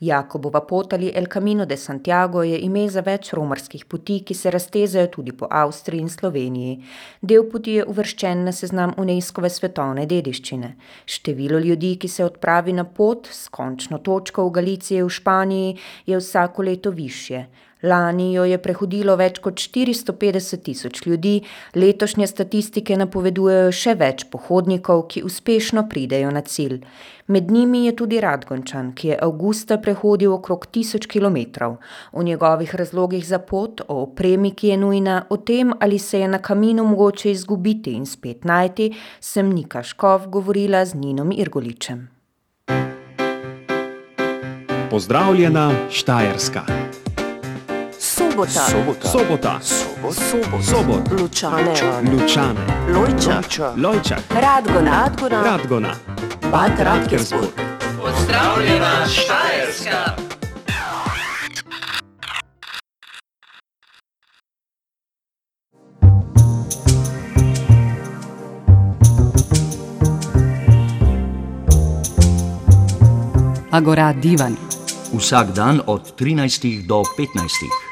Jakobova pot ali El Camino de Santiago je ime za več romarskih poti, ki se raztezajo tudi po Avstriji in Sloveniji. Del poti je uvrščen na seznam Unescove svetovne dediščine. Število ljudi, ki se odpravi na pot s končno točko v Galiciji v Španiji, je vsako leto višje. Lani jo je prehodilo več kot štiristo petdeset tisoč ljudi, letošnje statistike napovedujejo še več pohodnikov, ki uspešno pridejo na cilj. Med njimi je tudi Radgončan, ki je avgusta prehodil okrog tisoč kilometrov. O njegovih razlogih za pot, o opremi, ki je nujna, o tem, ali se je na Caminu mogoče izgubiti in spet najti, sem Nika Škof govorila z Ninom Irgoličem. Pozdravljena Štajerska. Sobota. Sobota. Sobota. Lučane. Lučane. Lojča. Lojča. Radgona. Radgona. Bad Radkersburg. Pozdravljena Štajerska. Agora divan. Vsak dan od trinajstih do petnajstih.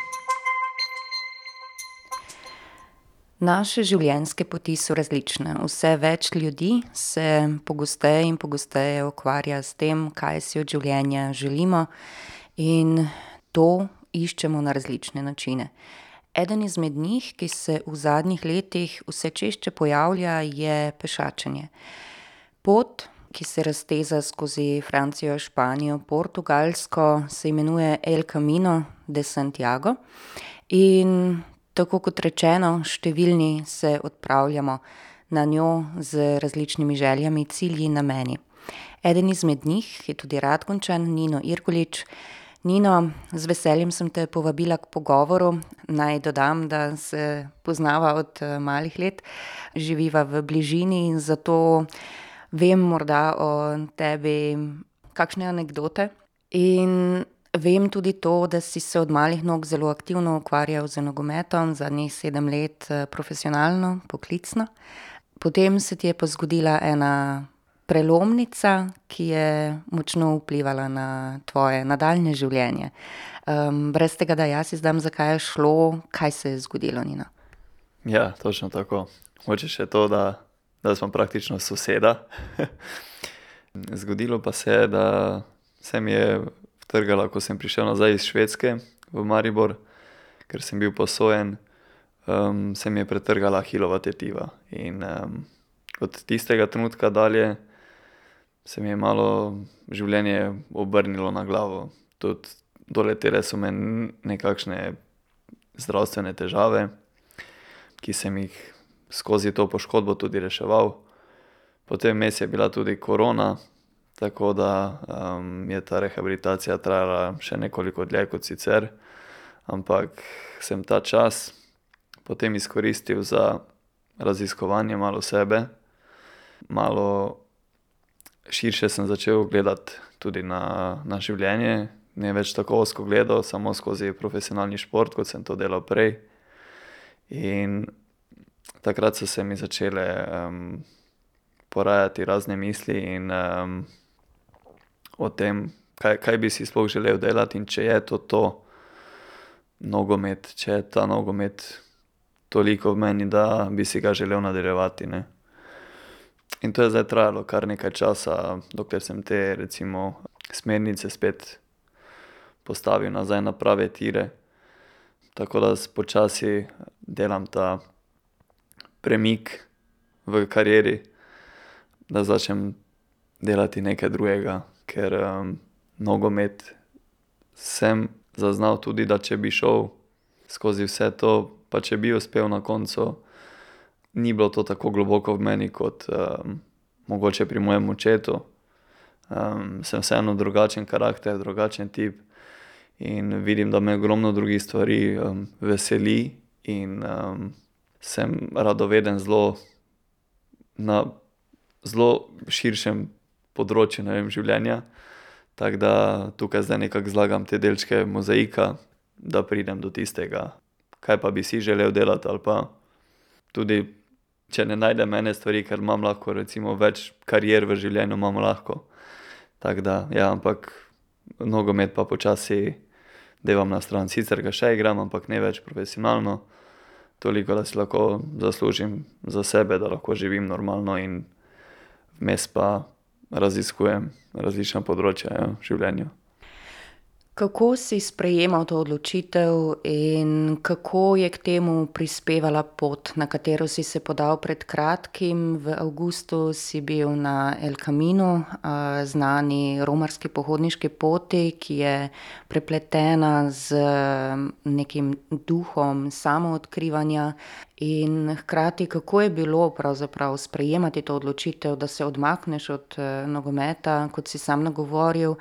Naše življenjske poti so različne. Vse več ljudi se pogosteje in pogosteje ukvarja s tem, kaj si od življenja želimo, in to iščemo na različne načine. Eden izmed njih, ki se v zadnjih letih vse češče pojavlja, je pešačenje. Pot, ki se razteza skozi Francijo, Španijo, Portugalsko, se imenuje El Camino de Santiago. In tako kot rečeno, številni se odpravljamo na njo z različnimi željami, cilji, nameni. Eden izmed njih je tudi Radgončan, Nino Irgolič. Nino, z veseljem sem te povabila k pogovoru. Naj dodam, da se poznava od, malih let. Živiva v bližini in zato vem morda o tebi kakšne anekdote. In vem tudi to, da si se od malih nog zelo aktivno ukvarjal z nogometom, zadnjih sedem let, profesionalno, poklicno. Potem se ti je pa zgodila ena prelomnica, ki je močno vplivala na tvoje nadaljnje življenje. brez tega, da jaz izdam, za kaj je šlo, kaj se je zgodilo, Nino? Ja, točno tako. Hočeš še to, da, da sva praktično soseda. Zgodilo pa se je, da se mi je utrgala, ko sem prišel nazaj iz Švedske v Maribor, ker sem bil posojen, se mi je pretrgala ahilova tetiva. In, od tistega trenutka dalje se mi je malo življenje obrnilo na glavo. Tudi doletele so me nekakšne zdravstvene težave, ki sem jih skozi to poškodbo tudi reševal. Potem vmes je bila tudi korona, tako da, je ta rehabilitacija trajala še nekoliko dlje kot sicer. Ampak sem ta čas potem izkoristil za raziskovanje malo sebe, malo širše sem začel gledati tudi na, na življenje. Ne več tako ozko gledal, samo skozi profesionalni šport, kot sem to delal prej. In takrat so se mi začele, porajati razne misli in, o tem, kaj, kaj bi si sploh želel delati in če je to to nogomet, če je ta nogomet toliko v meni, da bi si ga želel nadaljevati, ne. In to je zdaj trajalo kar nekaj časa, dokler sem te recimo smernice spet postavil nazaj na prave tire. Tako da počasi delam ta premik v karieri, da začnem delati nekaj drugega, ker, nogomet sem zaznal tudi, da če bi šel skozi vse to, pa če bi uspel na koncu, ni bilo to tako globoko v meni kot, mogoče pri mojem očetu. sem vseeno drugačen karakter, drugačen tip in vidim, da me ogromno drugih stvari, veseli in, sem radoveden zelo na zelo širšem področju, vem, življenja. Tako da tukaj zdaj nekako zlagam te delčke mozaika, da pridem do tistega, kaj pa bi si želel delati ali pa tudi, če ne najdem ene stvari, ker imam lahko recimo več karier v življenju, imam lahko. Tako da, ja, ampak nogomet pa počasi devam na stran. Sicer ga še igram, ampak ne več profesionalno. Toliko, da si lahko zaslužim za sebe, da lahko živim normalno in vmes pa raziskujem različna področja, ja, v življenju. Kako si sprejemal to odločitev in kako je k temu prispevala pot, na katero si se podal pred kratkim? V avgustu si bil na El Caminu, znani romarski pohodniški poti, ki je prepletena z nekim duhom samoodkrivanja. In hkrati, kako je bilo pravzaprav sprejemati to odločitev, da se odmakneš od, nogometa, kot si sam nagovoril,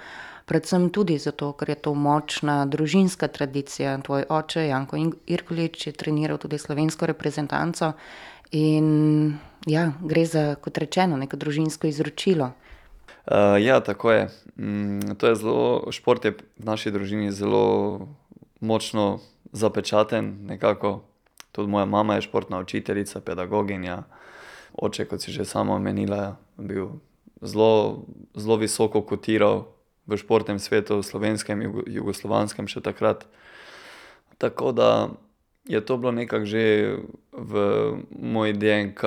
predvsem tudi zato, ker je to močna družinska tradicija. Tvoj oče, Janko Irgolič, je treniral tudi slovensko reprezentanco. In ja, gre za, kot rečeno, neko družinsko izročilo. ja, tako je. to je zelo, šport je v naši družini zelo močno zapečaten nekako. Tudi moja mama je športna učiteljica, pedagoginja. Oče, kot si že sama omenila, je bil zelo, zelo visoko kotiral v športnem svetu, slovenskem, jugoslovanskem še takrat. Tako da je to bilo nekako že v moji DNK,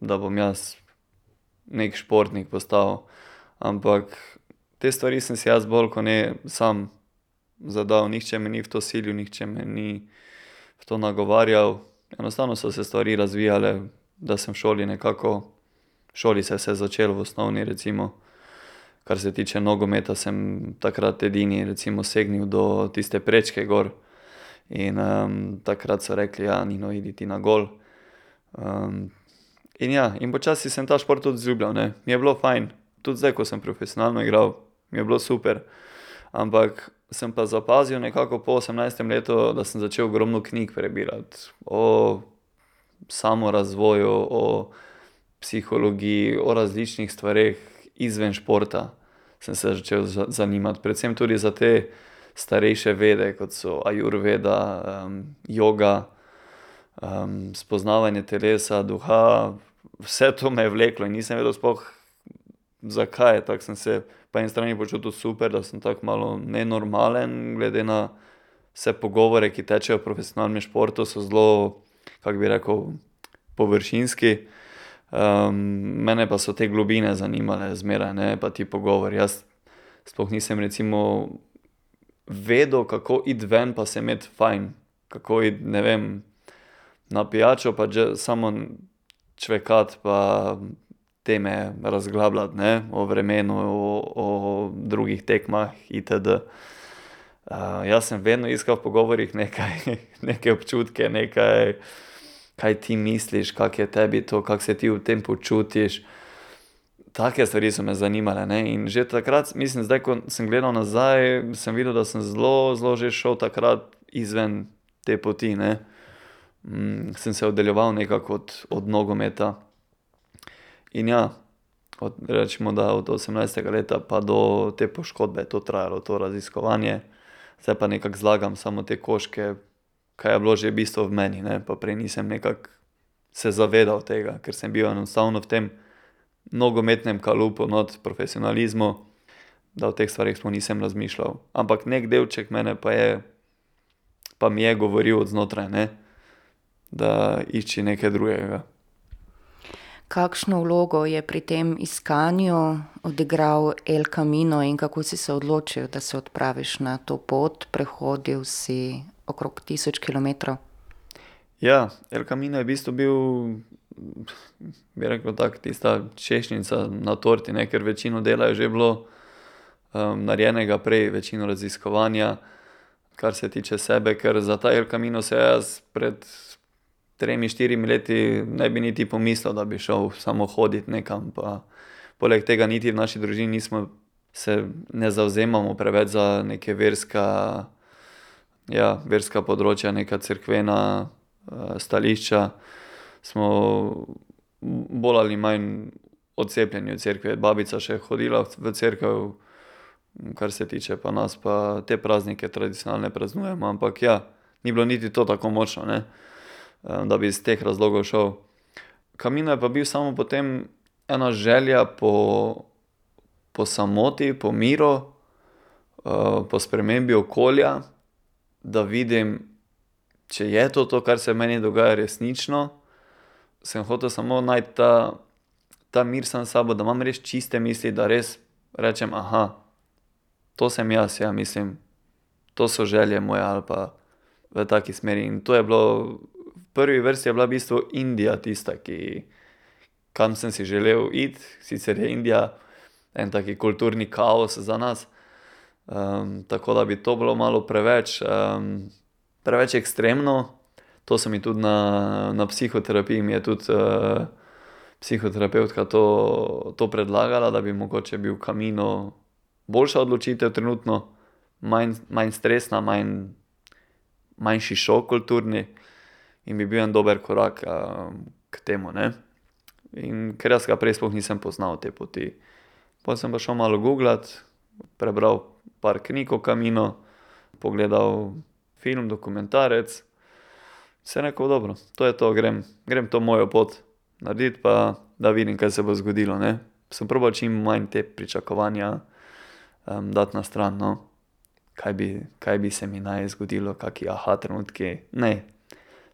da bom jaz neki športnik postal. Ampak te stvari sem si jaz bolj kot ne sam zadal, nihče me ni v to silil, nihče me ni v to nagovarjal. Enostavno so se stvari razvijale, da sem v šoli nekako, v šoli se je vse začelo, v osnovni recimo. Kar se tiče nogometa, sem takrat edini recimo segnil do tiste prečke gor. In, takrat so rekli: "Ja, Nino, pojdi ti na gol." in ja, in počasi sem ta šport tudi vzljubljal, ne. Mi je bilo fajn. Tudi zdaj, ko sem profesionalno igral, mi je bilo super. Ampak sem pa opazil nekako po osemnajstem letu, da sem začel ogromno knjig prebirati. O samorazvoju, o psihologiji, o različnih stvareh izven športa sem se začel zanimati. Predvsem tudi za te starejše vede, kot so ajurveda, joga, spoznavanje telesa, duha. Vse to me je vleklo in nisem vedel sploh, zakaj, tako sem se po eni strani počutil super, da sem tako malo nenormalen glede na vse pogovore, ki tečejo v profesionalnem športu, so zelo, kako bi rekel, površinski. Mene pa so te globine zanimale zmeraj, ne, pa ti pogovori. Jaz sploh nisem recimo vedel, kako iti ven pa se imeti fajn. Kako iti, ne vem, na pijačo pa samo čvekati pa teme razglabljati, ne, o vremenu, o, o drugih tekmah itd. jaz sem vedno iskal v pogovorih nekaj, neke občutke, nekaj, kaj ti misliš, kako je tebi to, kako se ti v tem počutiš. Take stvari so me zanimale, ne, in že takrat, mislim, zdaj, ko sem gledal nazaj, sem videl, da sem zelo, zelo že šel takrat izven te poti, ne. sem se oddaljeval nekako od, od nogometa. In ja, od, recimo, da od osemnajstega leta pa do te poškodbe je to trajalo, to raziskovanje. Zdaj pa nekako zlagam samo te koščke, kaj je bilo že bistvo v meni, ne, pa prej nisem nekako se zavedal tega, ker sem bil enostavno v tem nogometnem kalupu not, profesionalizmu, da o teh stvareh sploh nisem razmišljal. Ampak neki delček mene pa je, pa mi je govoril od znotraj, ne, da išči nekaj drugega. Kakšno vlogo je pri tem iskanju odigral El Camino in kako si se odločil, da se odpraviš na to pot? Prehodil si okrog tisoč kilometrov. Ja, El Camino je v bistvu bil, bi rekel tako, tista češnjica na torti, ne, ker večino dela je že bilo, narejenega prej, večino raziskovanja, kar se tiče sebe, ker za ta El Camino se jaz pred tremi, štirimi leti ne bi niti pomislil, da bi šel samo hodit nekam pa poleg tega niti v naši družini nismo, se ne zavzemamo preveč za neka verska, ja, verska področja, neka cerkvena, stališča. Smo bolj ali manj odcepljeni od cerkve, babica še je hodila v cerkev, kar se tiče pa nas pa te praznike tradicionalne praznujemo, ampak ja, ni bilo niti to tako močno, ne. Da bi iz teh razlogov šel. Camino je pa bil samo potem ena želja po, po samoti, po miru, po spremembi okolja, da vidim, če je to to, kar se meni dogaja, resnično. Sem hotel samo najti ta, ta mir sam s sabo, da imam res čiste misli, da res rečem: to sem jaz, ja." Mislim, to so želje moje ali pa v taki smeri. In to je bilo, prvi vrsti je bila v bistvu Indija tista, ki, kam sem si želel iti. Sicer je Indija en tak kulturni kaos za nas, tako da bi to bilo malo preveč, preveč ekstremno. To so mi tudi na, na psihoterapiji mi je tudi, psihoterapevtka to, to predlagala, da bi mogoče bil Camino boljša odločitev trenutno. Manj, manj stresna, manj, manjši šok kulturni in bi bil en dober korak, k temu, ne. In ker jaz ga prej sploh nisem poznal te poti. Pol sem pa šel malo guglat, prebral par knjig o Caminu, pogledal film, dokumentarec. Sem rekel: "Dobro, to je to, grem, grem to mojo pot narediti pa da vidim, kaj se bo zgodilo, ne." Sem probal čim manj te pričakovanja, dati na stran, no. Kaj bi, kaj bi se mi naj zgodilo, kaki trenutki, ne.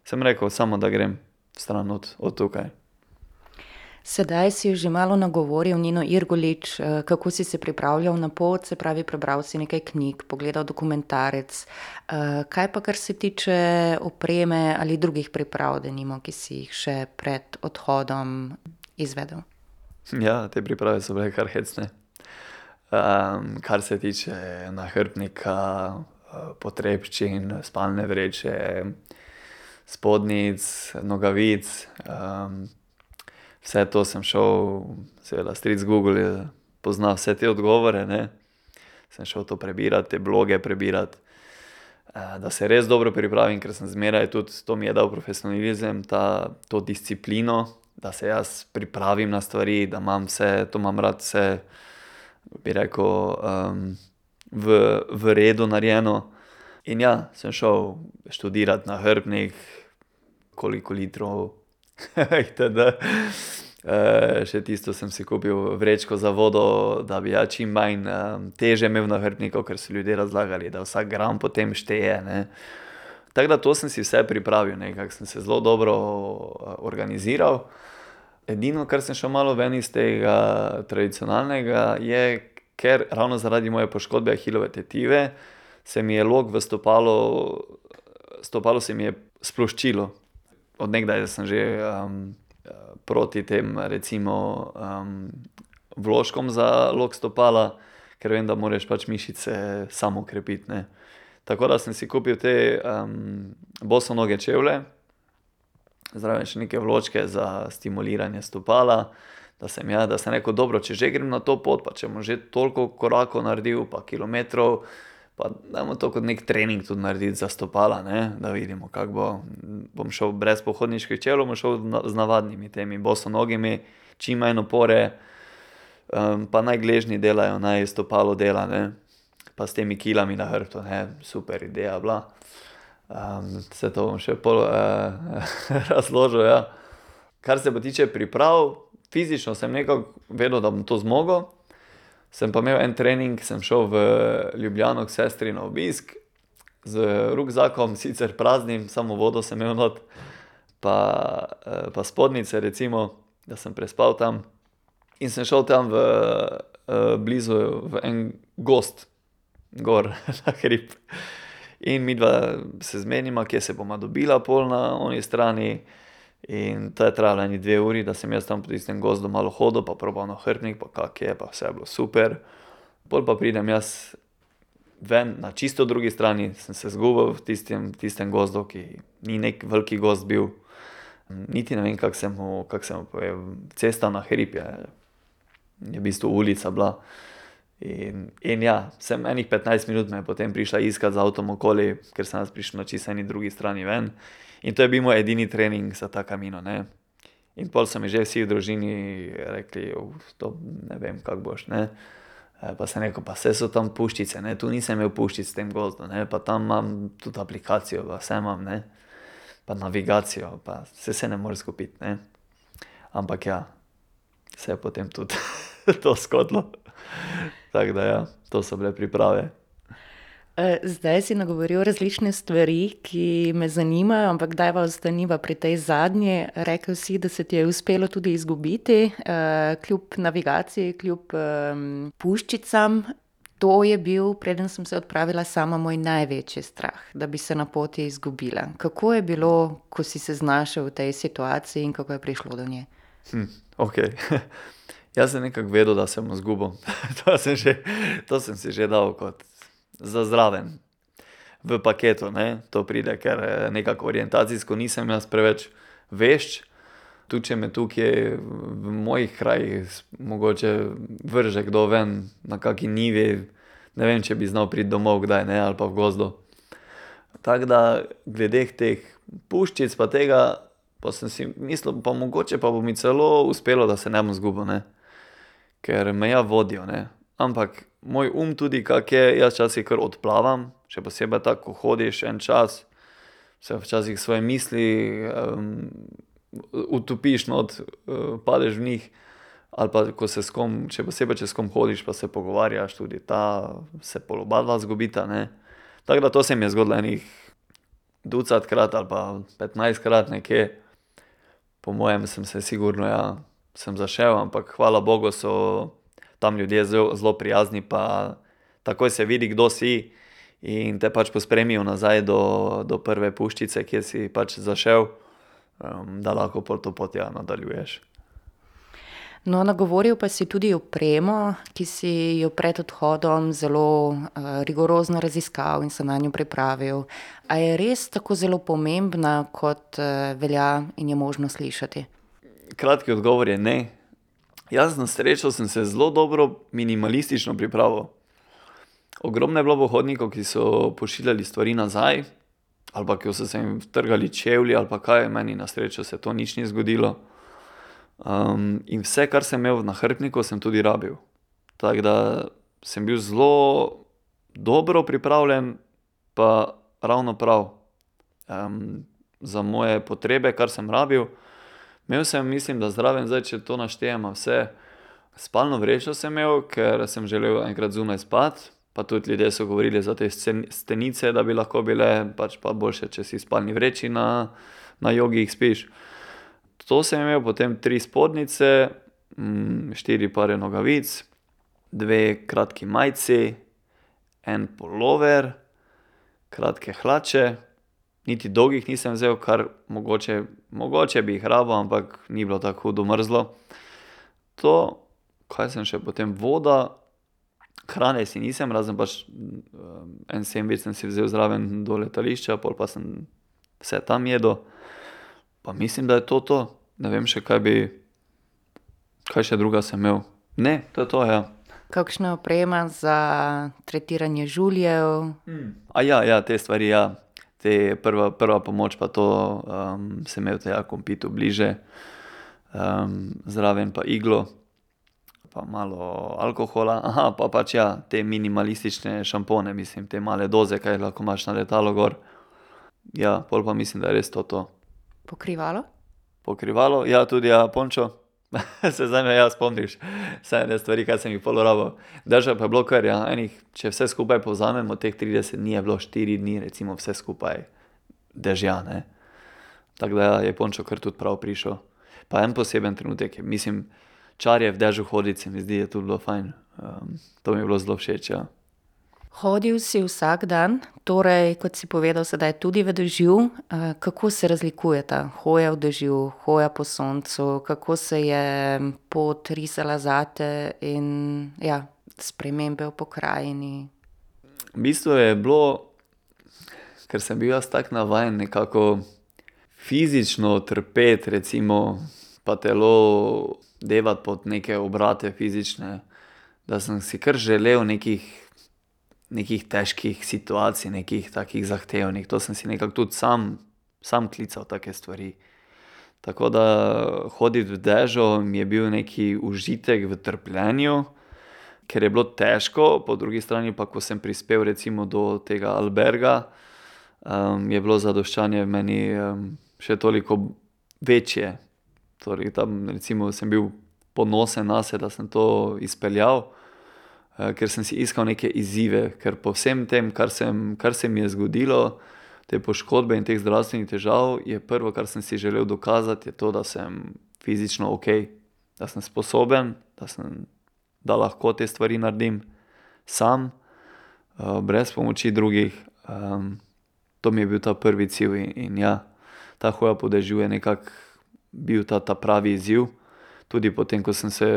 Sem rekel: "Samo da grem stran od, od tukaj." Sedaj si že malo nagovoril Nino Irgolič, kako si se pripravljal na pot, se pravi, prebral si nekaj knjig, pogledal dokumentarec. kaj pa kar se tiče opreme ali drugih priprav denimo, ki si jih še pred odhodom izvedel? Ja, te priprave so bile kar hecne. kar se tiče nahrbtnika, potrebščin, spalne vreče, spodnjic, nogavic, vse to sem šel, seveda stric Google je, pozna vse te odgovore, ne. Sem šel to prebirat, te bloge prebirat, da se res dobro pripravim, ker sem zmeraj tudi, to mi je dal profesionalizem, ta, to disciplino, da se jaz pripravim na stvari, da imam vse, to imam rad vse, bi rekel, v, v redu narejeno. In ja, sem šel študirat nahrbtnik, koliko litrov itd. še tisto sem si kupil vrečko za vodo, da bi ja čim manj, teže imel v nahrbtniku, ker so ljudje razlagali, da vsak gram potem šteje, ne. Tako da to sem si vse pripravil, nekako sem se zelo dobro, organiziral. Edino, kar sem šel malo ven iz tega tradicionalnega, je, ker ravno zaradi moje poškodbe ahilove tetive se mi je lok v stopalu, stopalo se mi je sploščilo. Od nekdaj sem že, proti tem recimo, vložkom za lok stopala, ker vem, da moraš pač mišice sam okrepiti, ne. Tako da sem si kupil te, bosonoge čevlje, zraven še neke vločke za stimuliranje stopala, da sem ja, da sem rekel: "Dobro, če že grem na to pot, pa če bom že toliko korakov naredil pa kilometrov, pa dajmo to kot neki trening tudi narediti za stopala, ne, da vidimo, kako bo." Bom šel brez pohodniških čevljev, bom šel z navadnimi temi bosonogimi, čim manj opore, pa naj gležnji delajo, naj stopalo dela, ne. Pa s temi kilami na hrbtu, super ideja bila. saj to bom še pol, razložil, ja. Kar se pa tiče priprav, fizično sem nekako vedel, da bom to zmogel. Sem pa imel en trening, sem šel v Ljubljano k sestri na obisk z rukzakom, sicer praznim, samo vodo sem imel not, pa, pa spodnjice recimo, da sem prespal tam. In sem šel tam v, blizu v en gozd, gor na hrib. In midva se zmeniva, kje se bova dobila pol na oni strani. In to je trajalo ene dve uri, da sem jaz tam po tistem gozdu malo hodil pa probal nahrbtnik pa kako je pa vse je bilo super. Pol pa pridem jaz ven, na čisto drugi strani sem se zgubil v tistem, tistem gozdu, ki ni neki velik gozd bil. Niti ne vem, kako se mu, kako se mu pove, cesta na hrib je, je v bistvu ulica bila. In, in ja, sem ene petnajst minut me je potem prišla iskat z avtom okoli, ker sem jaz prišel na čisto eni drugi strani ven. In to je bil moj edini trening za ta Camino, ne. In pol so mi že vsi v družini rekli: to ne vem, kako boš, ne." pa sem rekel: "Pa saj so tam puščice, ne, tu nisem imel puščic v tem gozdu, ne, pa tam imam tudi aplikacijo pa vse imam, ne. Pa navigacijo pa saj se ne moreš izgubiti, ne." Ampak ja, se je potem tudi to zgodilo. Tako da ja, to so bile priprave. zdaj si nagovoril različne stvari, ki me zanimajo, ampak dajva ostaniva pri tej zadnji. Rekel si, da se ti je uspelo tudi izgubiti, kljub navigaciji, kljub, puščicam. To je bil, preden sem se odpravila sama, moj največji strah, da bi se na poti izgubila. Kako je bilo, ko si se znašel v tej situaciji in kako je prišlo do nje? okej, jaz sem nekako vedel, da se bom izgubil. To sem že, to sem si že dal kot za zraven. V paketu, ne, to pride, ker, nekako orientacijsko nisem jaz preveč vešč. Tudi če me tukaj v mojih krajih mogoče vrže kdo ven na kaki njivi, ne vem, če bi znal priti domov kdaj, ne, ali pa v gozdu. Tako da glede teh puščic pa tega pa sem si mislil, pa mogoče pa bo mi celo uspelo, da se ne bom izgubil, ne. Ker me ja vodijo, ne. Ampak moj um tudi, kako je, jaz včasih kar odplavam, še posebej tako, ko hodiš en čas, se včasih svoje misli, utopiš not, padeš v njih. Ali pa ko se s kom, še posebej, če s kom hodiš pa se pogovarjaš, tudi ta se pol obadva izgubita, ne. Tako da to se mi je zgodilo ene ducatkrat ali pa petnajstkrat nekje. Po mojem sem se sigurno, ja, sem zašel, ampak hvala bogu so tam ljudje zelo prijazni pa takoj se vidi, kdo si, in te pač pospremijo nazaj do, do prve puščice, kjer si pač zašel, da lahko pol to pot, ja, nadaljuješ. No, nagovoril pa si tudi opremo, ki si jo pred odhodom zelo, rigorozno raziskal in se nanjo pripravil. A je res tako zelo pomembna, kot, velja in je možno slišati? Kratki odgovor je ne. Jaz na srečo sem se zelo dobro minimalistično pripravil. Ogromno je bilo pohodnikov, ki so pošiljali stvari nazaj ali pa ko so se jim trgali čevlji ali pa kaj, meni na srečo se to nič ni zgodilo. in vse, kar sem imel v nahrbtniku, sem tudi rabil. Tako da sem bil zelo dobro pripravljen pa ravno prav. za moje potrebe, kar sem rabil. Imel sem, mislim, da zraven, zdaj če to naštejeva vse, spalno vrečo sem imel, ker sem želel enkrat zunaj spati, pa tudi ljudje so govorili za te stenice, da bi lahko bile, pač pa boljše, če si spalni vreči na, na jogijih spiš. To sem imel, potem tri spodnjice, štiri pare nogavic, dve kratki majici, en pulover, kratke hlače, niti dolgih nisem vzel, kar mogoče, mogoče bi jih rabil, ampak ni bilo tako hudo mrzlo. To, kaj sem še potem, voda, hrane si nisem, razen pač, en sendvič sem si vzel zraven do letališča, pol pa sem vse tam jedel. Pa mislim, da je to to. Ne vem še, kaj bi, kaj še drugega sem imel. Ne, to je to, ja. Kakšna oprema za tretiranje žuljev? ja, te stvari, ja. Te prva, prva pomoč pa to, sem imel tja kompitu bliže. zraven pa iglo pa malo alkohola, pa pač ja, te minimalistične šampone, mislim, te male doze, kaj lahko imaš na letalu gor. Ja, pol pa mislim, da je res to to. Pokrivalo? Pokrivalo, ja, tudi, ja, pončo. Se zdaj me ja spomniš. Vse ene stvari, kaj sem jih pol rabil. Dežja pa je bilo kar, ja, ene, če vse skupaj povzamem, od teh trideset dni je bilo štiri dni recimo vse skupaj dežja, ne. Tako da ja, je pončo kar tudi prav prišel. Pa en poseben trenutek, mislim, čar je v dežju hoditi, se mi zdi, je tudi bilo fajn. to mi je bilo zelo všeč, ja. Hodil si vsak dan, torej kot si povedal sedaj tudi v dežju. kako se razlikujeta hoja v dežju, hoja po soncu, kako se je pot risala zate in, ja, spremembe v pokrajini? V bistvu je bilo, ker sem bil jaz tako navajen nekako fizično trpeti recimo pa telo devati pod neke obrate fizične, da sem si kar želel nekih, nekih težkih situacij, nekih takih zahtevnih, to sem si nekako tudi sam, sam klical take stvari. Tako da hoditi v dežju mi je bil neki užitek v trpljenju, ker je bilo težko, po drugi strani pa, ko sem prispel recimo do tega alberga, je bilo zadoščanje meni, še toliko večje. Torej tam recimo sem bil ponosen nase, da sem to izpeljal. Ker sem si iskal neke izzive, ker po vsem tem, kar sem, kar se mi je zgodilo, te poškodbe in teh zdravstvenih težav, je prvo, kar sem si želel dokazati, to, da sem fizično okej, da sem sposoben, da sem, da lahko te stvari naredim sam, brez pomoči drugih. to mi je bil ta prvi cilj in, in ja, ta hoja po dežju je nekako bil ta ta pravi izziv. Tudi potem, ko sem se,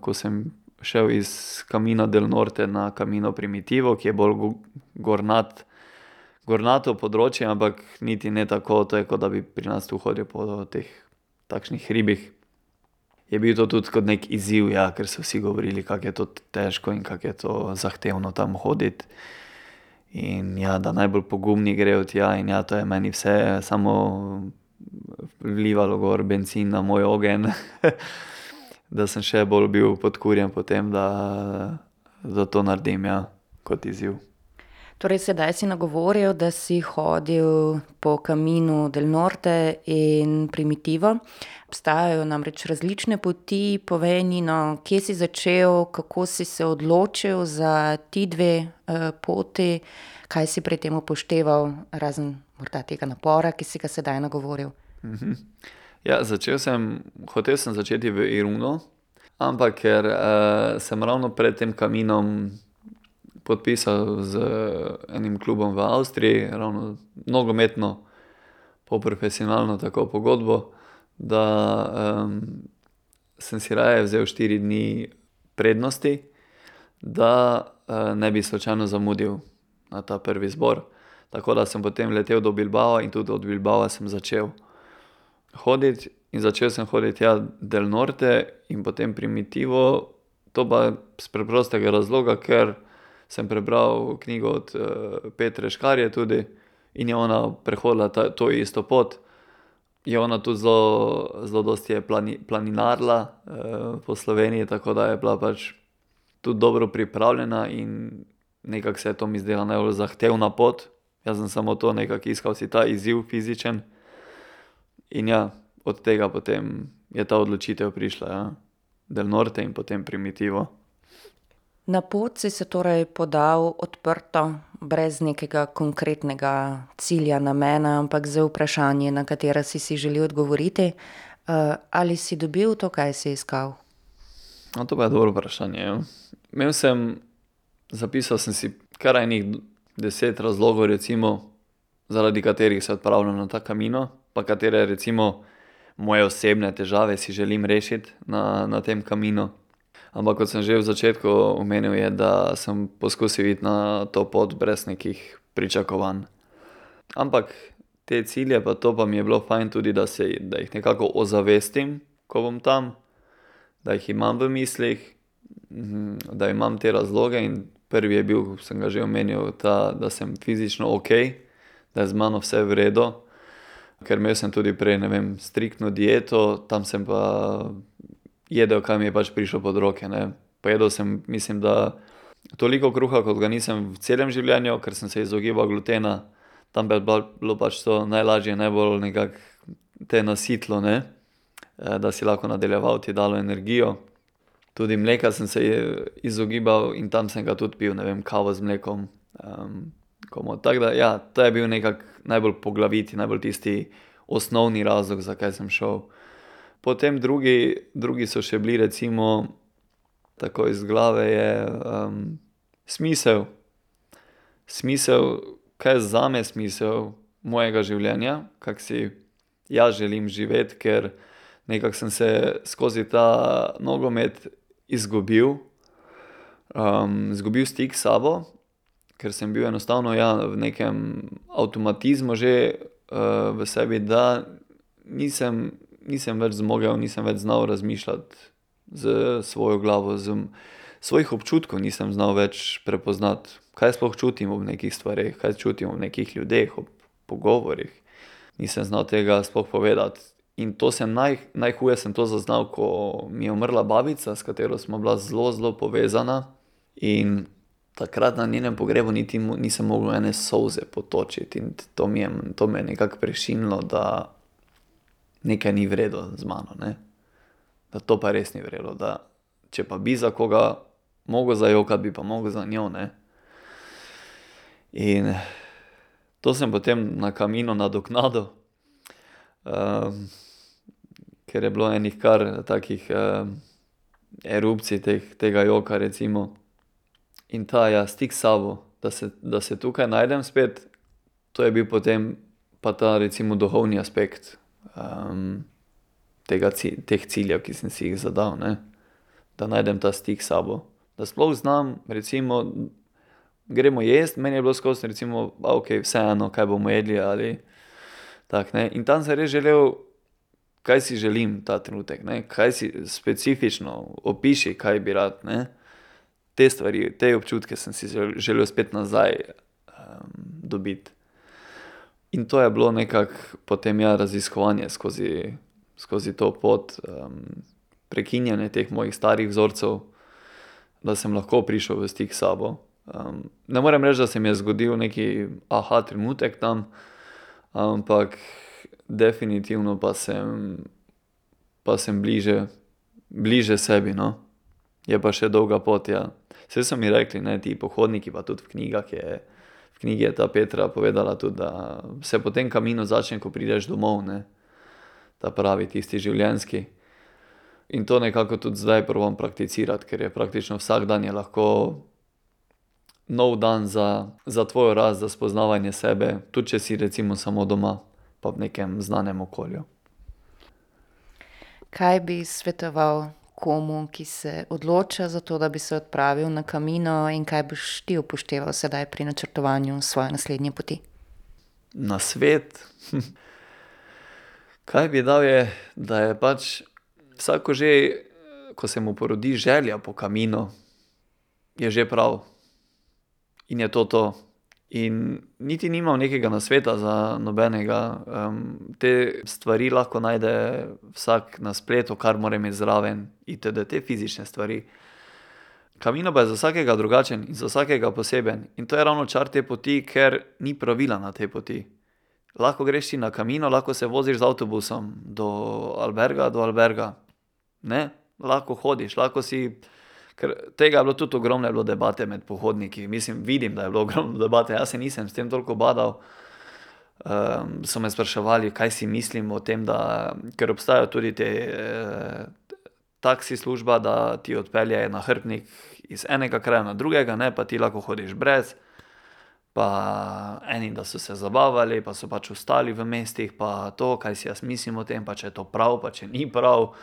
ko sem šel iz Camina del Norte na Camino Primitivo, ki je bolj gornat, gornato področje, ampak niti ne tako, to je, kot da bi pri nas tu hodil po teh takšnih hribih. Je bil to tudi kot neki izziv, ja, ker so vsi govorili, kako je to težko in kako je to zahtevno tam hoditi. In ja, da najbolj pogumni grejo tja in ja, to je meni vse samo vlivalo gor bencin na moj ogenj, da sem še bolj bil podkurjen po tem, da, da to naredim, ja, kot izziv. Torej sedaj si nagovoril, da si hodil po Caminu del Norte in Primitivo. Obstajajo namreč različne poti, povej mi, no, kje si začel, kako si se odločil za ti dve, poti, kaj si pri tem upošteval, razen morda tega napora, ki si ga sedaj nagovoril? Ja, začel sem, hotel sem začeti v Irunu, ampak ker, sem ravno pred tem Caminom podpisal z enim klubom v Avstriji, ravno nogometno, polprofesionalno tako pogodbo, da, sem si raje vzel štiri dni prednosti, da, ne bi slučajno zamudil na ta prvi zbor. Tako da sem potem letel do Bilbava in tudi od Bilbava sem začel hoditi in začel sem hoditi tja del Norte in potem Primitivo. To pa s preprostega razloga, ker sem prebral knjigo od, Petre Škarje tudi in je ona prehodila to isto pot. Je ona tudi zelo, zelo dosti je planinarila, po Sloveniji, tako da je bila pač tudi dobro pripravljena in nekako se je to mi zdela najbolj zahtevna pot. Jaz sem samo to nekako iskal si ta izziv fizičen. In ja, od tega potem je ta odločitev prišla, ja. Del Norte in potem Primitivo. Na pot si se torej podal odprto, brez nekega konkretnega cilja, namena, ampak z vprašanji, na katera si si želel odgovoriti. ali si dobil to, kaj si iskal? No, to pa je dobro vprašanje, ja. Imel sem, zapisal sem si kar ene deset razlogov, recimo, zaradi katerih se odpravljam na ta Camino pa katere recimo moje osebne težave si želim rešiti na, na tem Caminu. Ampak kot sem že v začetku omenil, je, da sem poskusil iti na to pot brez nekih pričakovanj. Ampak te cilje pa to pa mi je bilo fajn tudi, da se, da jih nekako ozavestim, ko bom tam, da jih imam v mislih, da imam te razloge, prvi je bil, sem ga že omenil, ta, da sem fizično okej, da je z mano vse v redu. Ker imel sem tudi prej, ne vem, striktno dieto, tam sem pa jedel, kaj mi je pač prišlo pod roke, ne. Pojedel sem, mislim, da toliko kruha, kot ga nisem v celem življenju, ker sem se izogibal glutena. Tam je bilo pač to najlažje, najbolj nekako te nasitilo, ne. da si lahko nadaljeval, ti dalo energijo. Tudi mleka sem se izogibal in tam sem ga tudi pil, ne vem, kavo z mlekom, komot, tako da, ja, to je bil nekako najbolj poglavitni, najbolj tisti osnovni razlog, zakaj sem šel. Potem drugi, drugi so še bili recimo, tako iz glave je, smisel. Smisel, kaj je zame smisel mojega življenja, kako si jaz želim živeti, ker nekako sem se skozi ta nogomet izgubil. izgubil stik s sabo, ker sem bil enostavno, ja, v nekem avtomatizmu že, v sebi, da nisem, nisem več zmogel, nisem več znal razmišljati s svojo glavo, svojih občutkov nisem znal več prepoznati. Kaj sploh čutim ob nekih stvareh, kaj čutim ob nekih ljudeh, ob pogovorih. Nisem znal tega sploh povedati. In to sem najhuje sem to zaznal, ko mi je umrla babica, s katero sva bila zelo, zelo povezana. In takrat na njenem pogrebu niti nisem mogel ene solze potočiti in to mi je, to me je nekako prešinilo, da nekaj ni v redu z mano, ne. Da to pa res ni v redu, da če pa bi za koga mogel zajokati, bi pa mogel za njo, ne. In to sem potem na kaminu nadoknadil, ker je bilo ene kar takih, erupcij tega joka, recimo. In ta, ja, stik s sabo, da se, da se tukaj najdem spet, to je bil potem pa ta recimo duhovni aspekt, tega teh ciljev, ki sem si jih zadal, ne. Da najdem ta stik s sabo. Da sploh znam recimo, gremo jest, meni je bilo skozi recimo okej, vseeno, kaj bomo jedli ali tako, ne, in tam sem res želel, kaj si želim ta trenutek, ne, kaj si specifično, opiši, kaj bi rad, ne. Te stvari, te občutke sem si želel spet nazaj, dobiti. In to je bilo nekako potem, ja, raziskovanje skozi, skozi to pot, prekinjanje teh mojih starih vzorcev, da sem lahko prišel v stik s sabo. ne morem reči, da se mi je zgodil neki trenutek tam, ampak definitivno pa sem, pa sem bliže, bliže sebi, no. Je pa še dolga pot, ja. Saj so mi rekli, ne, ti pohodniki pa tudi v knjigah je, v knjigi je ta Petra povedala tudi, da se po tem kaminu začne, ko prideš domov, ne. Ta pravi, tisti življenjski. In to nekako tudi zdaj probam prakticirati, ker je praktično vsak dan je lahko nov dan za, za tvojo rast, za spoznavanje sebe, tudi če si recimo samo doma pa v nekem znanem okolju. Kaj bi svetoval komu, ki se odloča za to, da bi se odpravil na Camino, in kaj boš ti upošteval sedaj pri načrtovanju svoje naslednje poti? Nasvet? Kaj bi dal, je, da je pač vsako že, ko se mu porodi želja po kaminu, je že prav. In je to to. In niti nimam nekega nasveta za nobenega, te stvari lahko najde vsak na spletu, kar mora imeti zraven itd., te fizične stvari. Camino pa je za vsakega drugačen in za vsakega poseben. In to je ravno čar te poti, ker ni pravila na tej poti. Lahko greš ti na Camino, lahko se voziš z avtobusom do alberga do alberga. Ne. Lahko hodiš, lahko si, ker tega je bilo tudi ogromno je bilo debate med pohodniki, mislim, vidim, da je bilo ogromno debate, jaz se nisem s tem toliko ubadal. so me spraševali, kaj si mislim o tem, da, ker obstajajo tudi te, taksi služba, da ti odpelje nahrbtnik iz enega kraja na drugega, ne, pa ti lahko hodiš brez. Pa eni, da so se zabavali pa so pač ostali v mestih pa to, kaj si jaz mislim o tem, pa če je to prav pa če ni prav.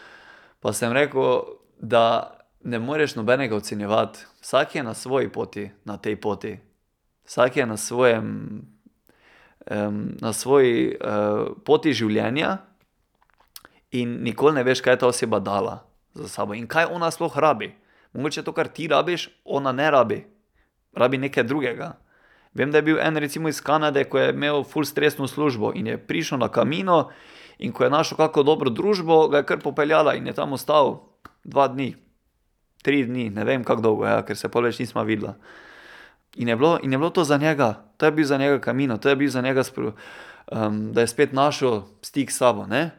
Pa sem rekel, da ne moreš nobenega ocenjevati, vsak je na svoji poti, na tej poti. Vsak je na svojem, na svoji, poti življenja in nikoli ne veš, kaj je ta oseba dala za sabo in kaj ona sploh rabi. Mogoče to, kar ti rabiš, ona ne rabi. Rabi nekaj drugega. Vem, da je bil en recimo iz Kanade, ko je imel ful stresno službo in je prišel na Camino, in ko je našel kako dobro družbo, ga je kar popeljala in je tam ostal dva dni. Tri dni, ne vem, kako dolgo, ja, ker se pol več nisva videla. In je bilo, in je bilo to za njega, to je bil za njega Camino, to je bil za njega da je spet našel stik s sabo, ne.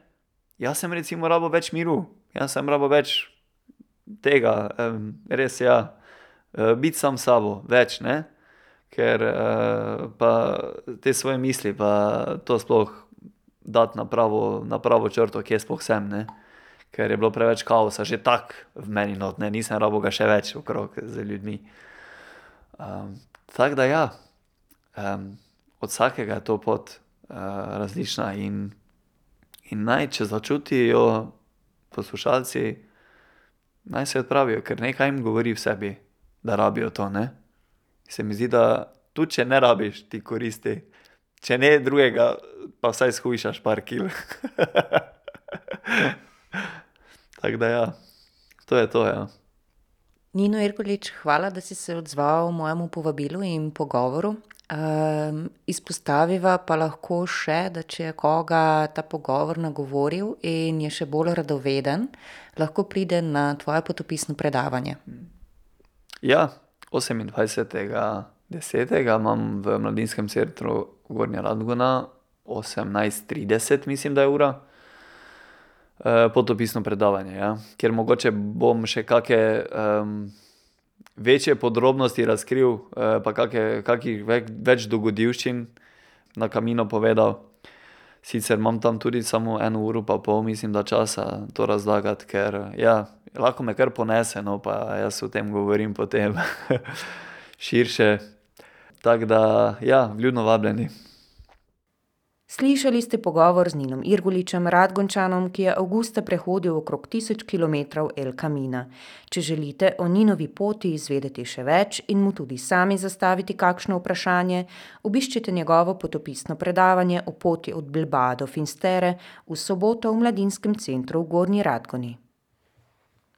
Jaz sem recimo rabil več miru, jaz sem rabil več tega, res, ja, biti sam sabo več, ne. Ker, pa te svoje misli pa to sploh dati na pravo, na pravo črto, kje sploh sem, ne. Ker je bilo preveč kaosa že tako v meni not, ne, nisem rabil ga še več okrog z ljudmi. tako da ja. od vsakega je to pot, različna in, in naj, če začutijo poslušalci, naj se odpravijo, ker nekaj jim govori v sebi, da rabijo to, ne. Se mi zdi, da tudi če ne rabiš, ti koristi. Če ne drugega, pa vsaj shujšaš par kil. Tako da ja. To je to, ja. Nino Irgolič, hvala, da si se odzval mojemu povabilu in pogovoru. izpostaviva pa lahko še, da če je koga ta pogovor nagovoril in je še bolj radoveden, lahko pride na tvoje potopisno predavanje. Ja. Osemindvajsetega desetega imam v Mladinskem centru Gornja Radgona osemnajst trideset, mislim, da je ura, potopisno predavanje, ja. Kjer mogoče bom še kake, večje podrobnosti razkril, pa kake, kakih več dogodivščin na Caminu povedal. Sicer imam tam tudi samo eno uro pa pol, mislim, da časa to razlagati, ker, ja, lahko me kar ponese, no, pa jaz o tem govorim potem širše. Tako da, ja, vljudno vabljeni. Slišali ste pogovor z Ninom Irgoličem, Radgončanom, ki je avgusta prehodil okrog tisoč kilometrov El Camina. Če želite o Ninovi poti izvedeti še več in mu tudi sami zastaviti kakšno vprašanje, obiščite njegovo potopisno predavanje o poti od Bilbaa do Finstere v soboto v Mladinskem centru v Gornji Radgoni.